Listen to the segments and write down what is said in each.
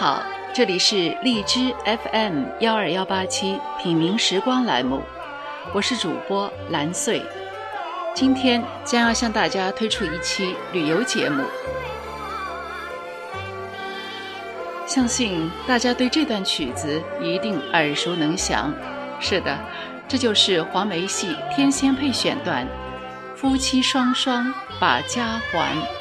好，这里是荔枝 FM 幺二幺八七品茗时光栏目，我是主播蓝穗，今天将要向大家推出一期旅游节目。相信大家对这段曲子一定耳熟能详。是的，这就是黄梅戏《天仙配》选段，夫妻双双把家还。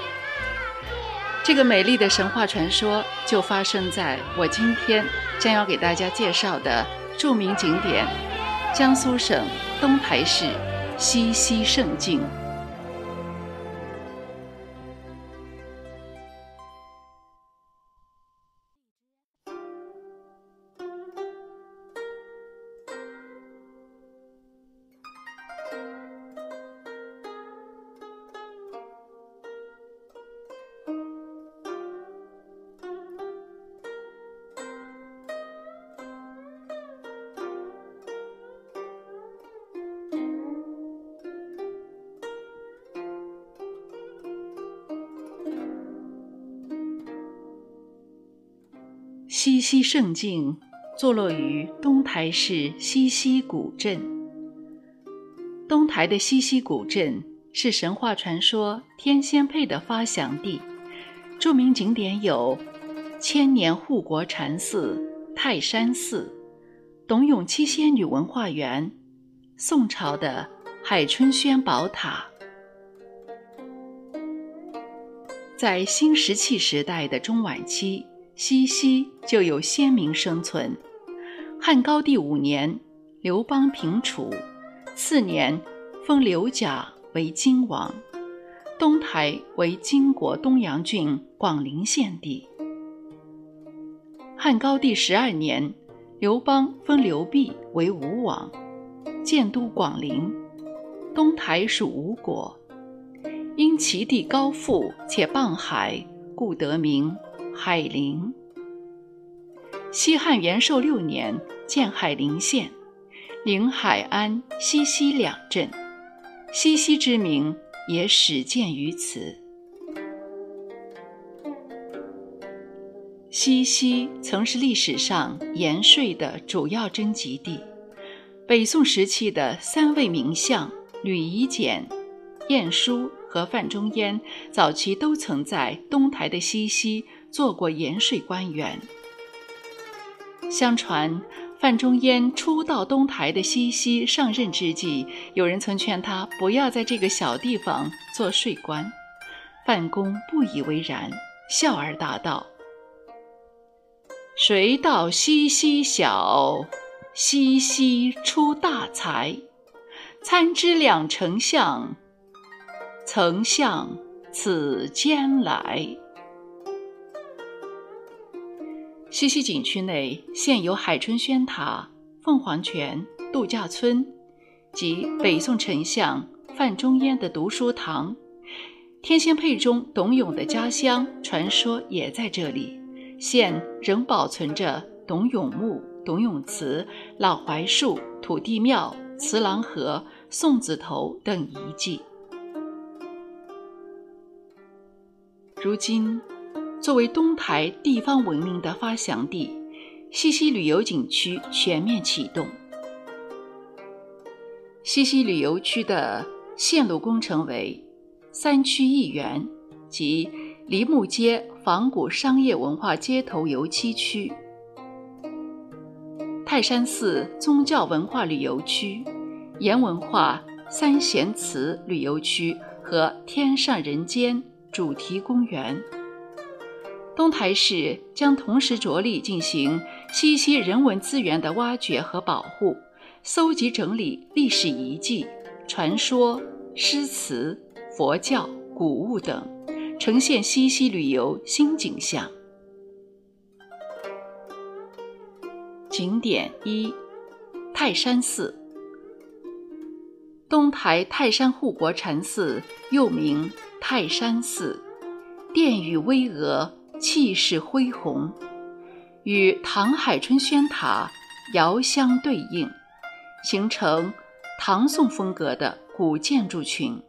这个美丽的神话传说就发生在我今天将要给大家介绍的著名景点——江苏省东台市西溪胜境。西溪胜境坐落于东台市西溪古镇。东台的西溪古镇是神话传说天仙配的发祥地，著名景点有千年护国禅寺泰山寺、董永七仙女文化园、宋朝的海春轩宝塔。在新石器时代的中晚期。西溪就有先民生存。汉高帝五年，刘邦平楚，次年封刘贾为荆王，东台为金国东阳郡广陵县地。汉高帝十二年，刘邦封刘濞为吴王，建都广陵，东台属吴国。因其地高阜且傍海，故得名。海陵。西汉元寿六年建海陵县，临海安、西溪两镇，西溪之名也始见于此。西溪曾是历史上盐税的主要征集地，北宋时期的三位名相吕夷简、晏殊和范仲淹，早期都曾在东台的西溪。做过盐税官员。相传，范仲淹初到东台的西溪上任之际，有人曾劝他不要在这个小地方做税官。范公不以为然，笑而答道：“谁道西溪小，西溪出大才。参知两丞相，曾向此间来。”西溪景区内现有海春轩塔、凤凰泉度假村及北宋丞相范仲淹的读书堂，《天仙配》中董永的家乡传说也在这里。现仍保存着董永墓、董永祠、老槐树、土地庙、慈郎河、送子头等遗迹。如今。作为东台地方文明的发祥地，西溪旅游景区全面启动。西溪旅游区的线路工程为三区一园，即梨木街仿古商业文化街头游七区、泰山寺宗教文化旅游区、盐文化三贤祠旅游区和天上人间主题公园。东台市将同时着力进行西溪人文资源的挖掘和保护，搜集整理历史遗迹、传说、诗词、佛教、古物等，呈现西溪旅游新景象。景点一：泰山寺。东台泰山护国禅寺又名泰山寺，殿宇巍峨。气势恢宏，与唐海春轩塔遥相对应，形成唐宋风格的古建筑群，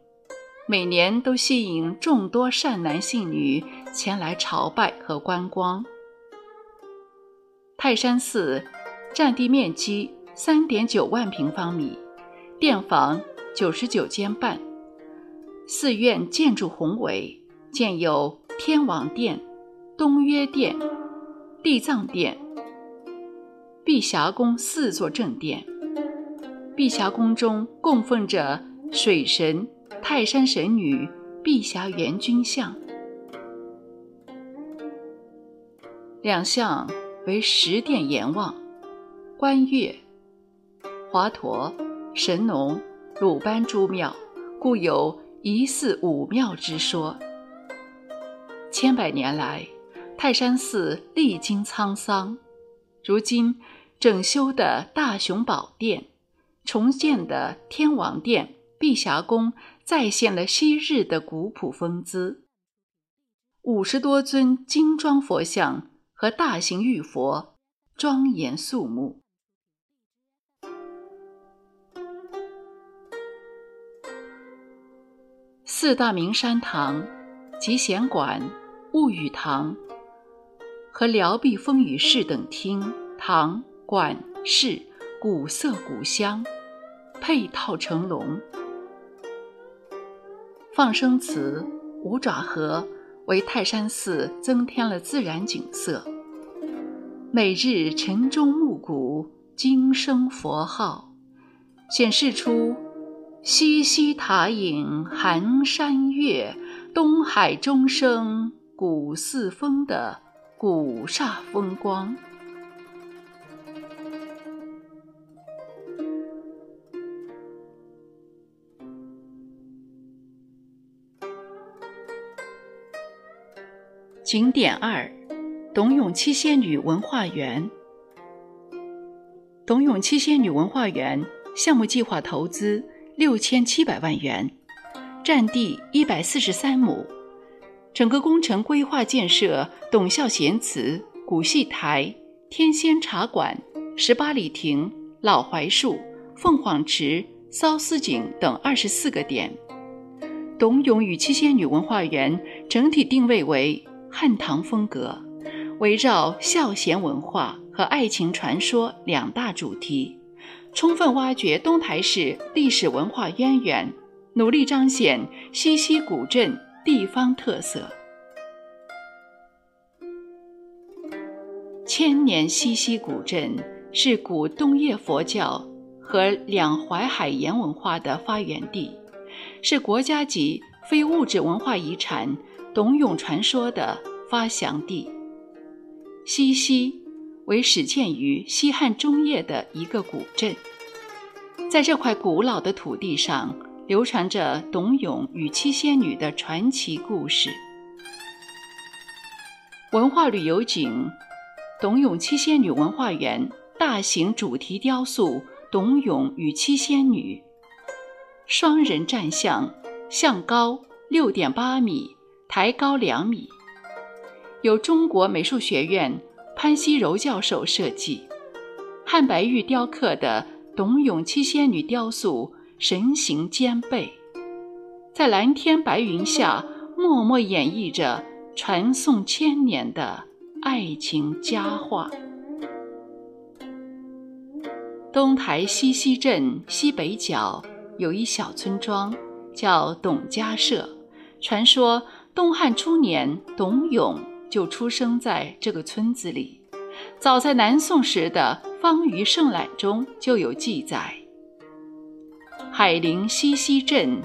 每年都吸引众多善男信女前来朝拜和观光。泰山寺占地面积三点九万平方米，殿房九十九间半。寺院建筑宏伟，建有天王殿、东岳殿、地藏殿、碧霞宫四座正殿。碧霞宫中供奉着水神、泰山神女、碧霞元君像，两像为十殿阎王、观月、华佗、神农、鲁班诸庙，故有一寺五庙之说。千百年来，泰山寺历经沧桑，如今整修的大雄宝殿。重建的天王殿、碧霞宫再现了昔日的古朴风姿。五十多尊精装佛像和大型玉佛，庄严肃穆。四大名山堂、集贤馆、物语堂和辽壁风雨室等厅、堂、馆、室，古色古香。配套成龙，放生祠、五爪河为泰山寺增添了自然景色。每日晨钟暮鼓，经声佛号，显示出西溪塔影寒山月，东海钟声古寺风的古刹风光。景点二：董永七仙女文化园。董永七仙女文化园项目计划投资六千七百万元，占地一百四十三亩。整个工程规划建设董孝贤祠、古戏台、天仙茶馆、十八里亭、老槐树、凤凰池、骚思井等二十四个点。董永与七仙女文化园整体定位为。汉唐风格，围绕孝贤文化和爱情传说两大主题，充分挖掘东台市历史文化渊源，努力彰显西溪古镇地方特色。千年西溪古镇是古东岳佛教和两淮海盐文化的发源地，是国家级非物质文化遗产。董永传说的发祥地，西溪为始建于西汉中叶的一个古镇。在这块古老的土地上，流传着董永与七仙女的传奇故事。文化旅游景：董永七仙女文化园大型主题雕塑“董永与七仙女”，双人站像，像高六点八米。台高两米，由中国美术学院潘锡柔教授设计，汉白玉雕刻的董永七仙女雕塑神形兼备，在蓝天白云下默默演绎着传颂千年的爱情佳话。东台西溪镇西北角有一小村庄，叫董家社，传说。东汉初年，董永就出生在这个村子里。早在南宋时的《方舆胜览》中就有记载：“海陵西溪镇，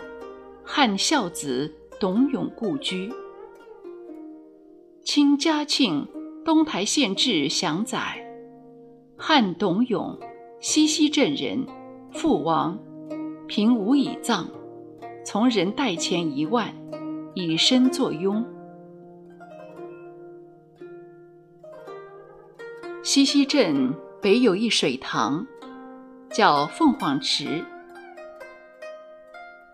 汉孝子董永故居。”清嘉庆《东台县志》详载：“汉董永，西溪镇人，父亡，平无以葬，从人代钱一万。”以身作拥。西溪镇北有一水塘，叫凤凰池。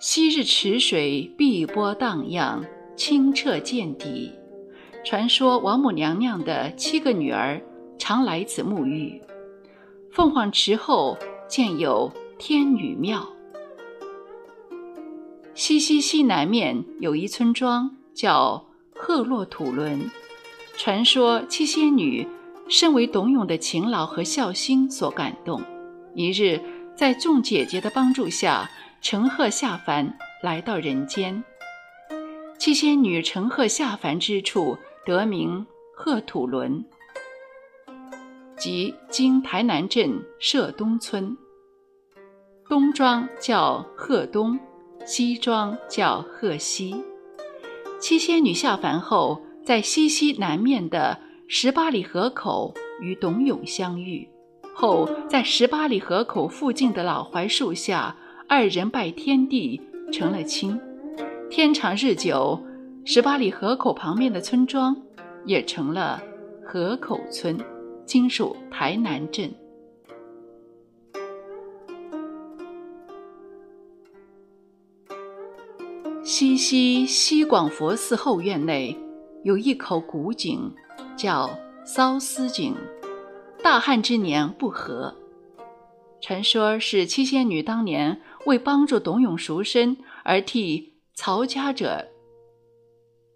昔日池水碧波荡漾，清澈见底。传说王母娘娘的七个女儿常来此沐浴。凤凰池后建有天女庙。西溪西南面有一村庄，叫鹤落土伦。传说七仙女身为董永的勤劳和孝心所感动，一日在众姐姐的帮助下，乘鹤下凡，来到人间。七仙女乘鹤下凡之处，得名鹤土轮，即今台南镇社东村。东庄叫鹤东，西庄叫鹤西。七仙女下凡后，在西溪南面的十八里河口与董永相遇，后在十八里河口附近的老槐树下，二人拜天地，成了亲。天长日久，十八里河口旁边的村庄也成了河口村，今属台南镇。西溪西广佛寺后院内有一口古井，叫骚思井。大旱之年不合，传说是七仙女当年为帮助董永赎身而替曹家者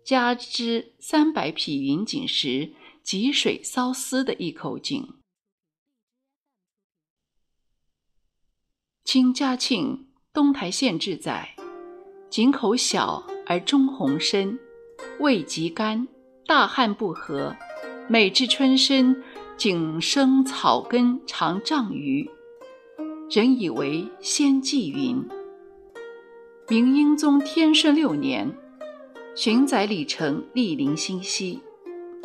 加之三百匹云锦时，汲水骚丝的一口井。清嘉庆东台县志载。井口小而中红深，味极甘。大旱不合，每至春深，井生草根长丈余，人以为仙迹云。明英宗天顺六年，巡载李成莅临新溪，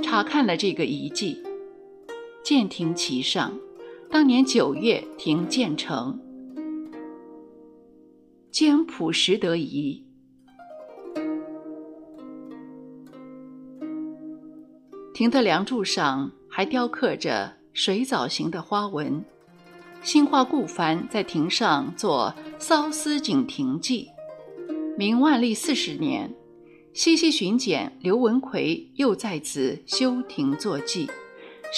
查看了这个遗迹，建亭其上。当年九月，亭建成。兼朴实得宜。亭的梁柱上还雕刻着水藻形的花纹。兴化顾凡在亭上作《骚思井亭记》。明万历四十年，西溪巡检刘文奎又在此修亭作记。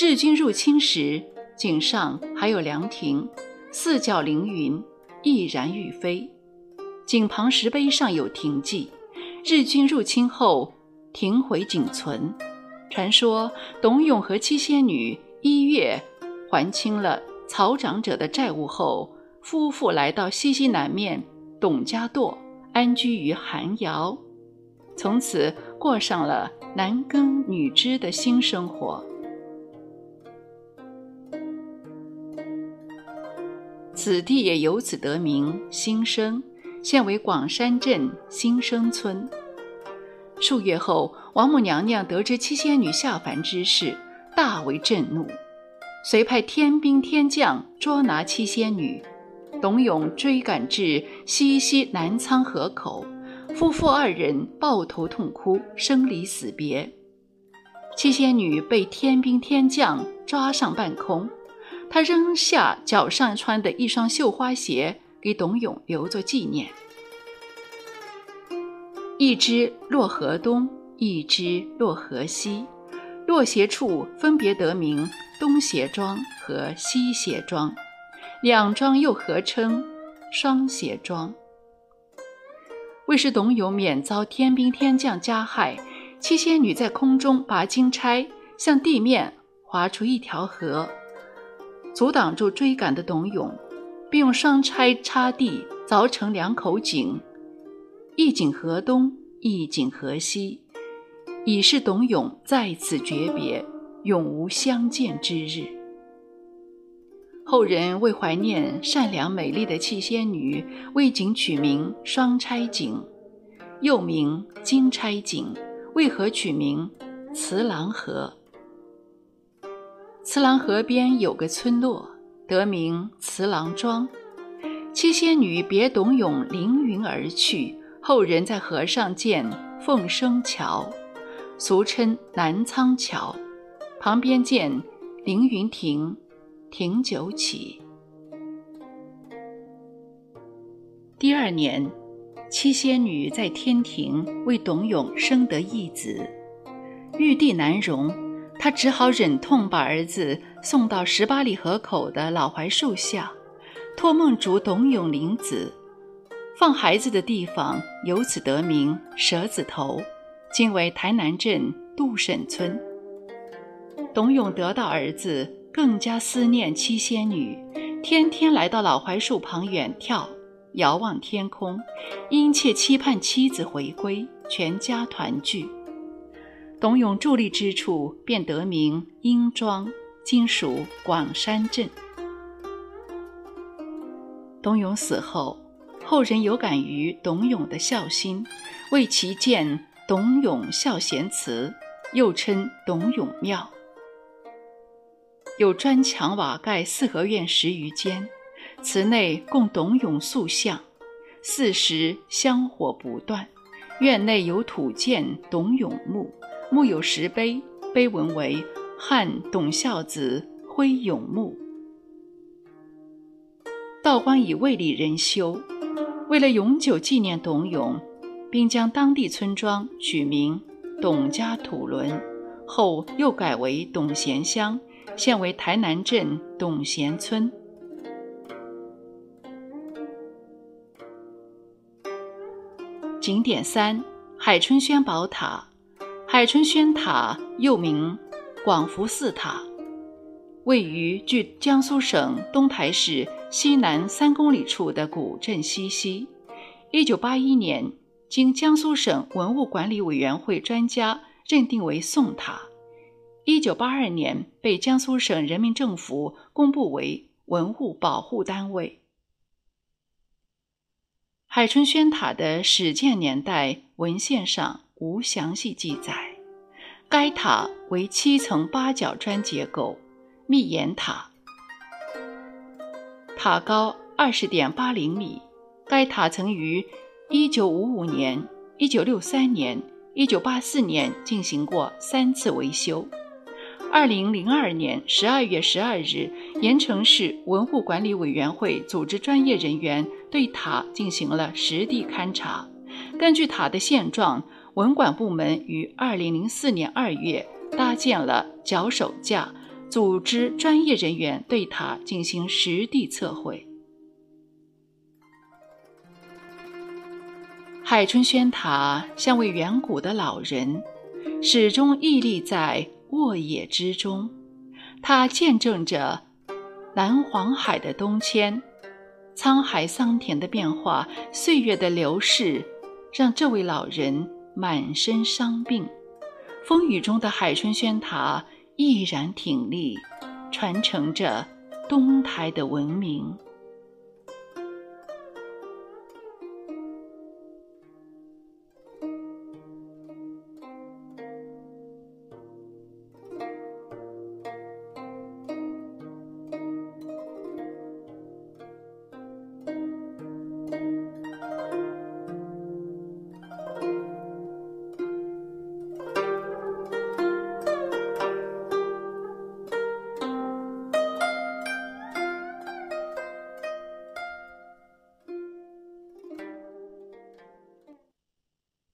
日军入侵时，井上还有凉亭，四角凌云，翼然欲飞。井旁石碑上有亭记。日军入侵后，亭毁仅存。传说董永和七仙女一月还清了曹长者的债务后，夫妇来到西溪南面董家垛安居于寒窑，从此过上了男耕女织的新生活。此地也由此得名新生。现为广山镇新生村。数月后，王母娘娘得知七仙女下凡之事，大为震怒，遂派天兵天将捉拿七仙女。董永追赶至西溪南沧河口，夫妇二人抱头痛哭，生离死别。七仙女被天兵天将抓上半空，她扔下脚上穿的一双绣花鞋。给董永留作纪念。一只落河东，一只落河西，落鞋处分别得名东鞋庄和西鞋庄，两庄又合称双鞋庄。为使董永免遭天兵天将加害，七仙女在空中拔金钗，向地面划出一条河，阻挡住追赶的董永。并用双钗插地凿成两口井，一井河东，一井河西，以示董永在此诀别，永无相见之日。后人为怀念善良美丽的七仙女，为井取名双钗井，又名金钗井。为何取名慈郎河？慈郎河边有个村落。得名慈郎庄，七仙女别董永凌云而去，后人在河上建凤生桥，俗称南仓桥，旁边建凌云亭，亭九起。第二年，七仙女在天庭为董永生得一子，玉帝难容。他只好忍痛把儿子送到十八里河口的老槐树下，托梦主董永领子，放孩子的地方由此得名蛇子头，今为台南镇杜审村。董永得到儿子，更加思念七仙女，天天来到老槐树旁远眺，遥望天空，殷切期盼妻子回归，全家团聚。董永伫立之处，便得名殷庄，今属广山镇。董永死后，后人有感于董永的孝心，为其建董永孝贤祠，又称董永庙。有砖墙瓦盖四合院十余间，祠内供董永塑像，四时香火不断。院内有土建董永墓，墓有石碑，碑文为“汉董孝子徽永墓”。道观以卫理人修，为了永久纪念董永，并将当地村庄取名董家土伦，后又改为董贤乡，现为台南镇董贤村。景点三：海春轩宝塔。海春轩塔又名广福寺塔。位于距江苏省东台市西南三公里处的古镇西溪。一九八一年，经江苏省文物管理委员会专家认定为宋塔。一九八二年，被江苏省人民政府公布为文物保护单位。海春轩塔的始建年代文献上无详细记载。该塔为七层八角砖结构。密檐塔，塔高二十点八零米。该塔曾于一九五五年、一九六三年、一九八四年进行过三次维修。二零零二年十二月十二日，盐城市文物管理委员会组织专业人员对塔进行了实地勘察。根据塔的现状，文管部门于二零零四年二月搭建了脚手架。组织专业人员对塔进行实地测绘。海春轩塔像位远古的老人，始终屹立在沃野之中。它见证着南黄海的东迁，沧海桑田的变化，岁月的流逝，让这位老人满身伤病。风雨中的海春轩塔。毅然挺立，传承着东台的文明。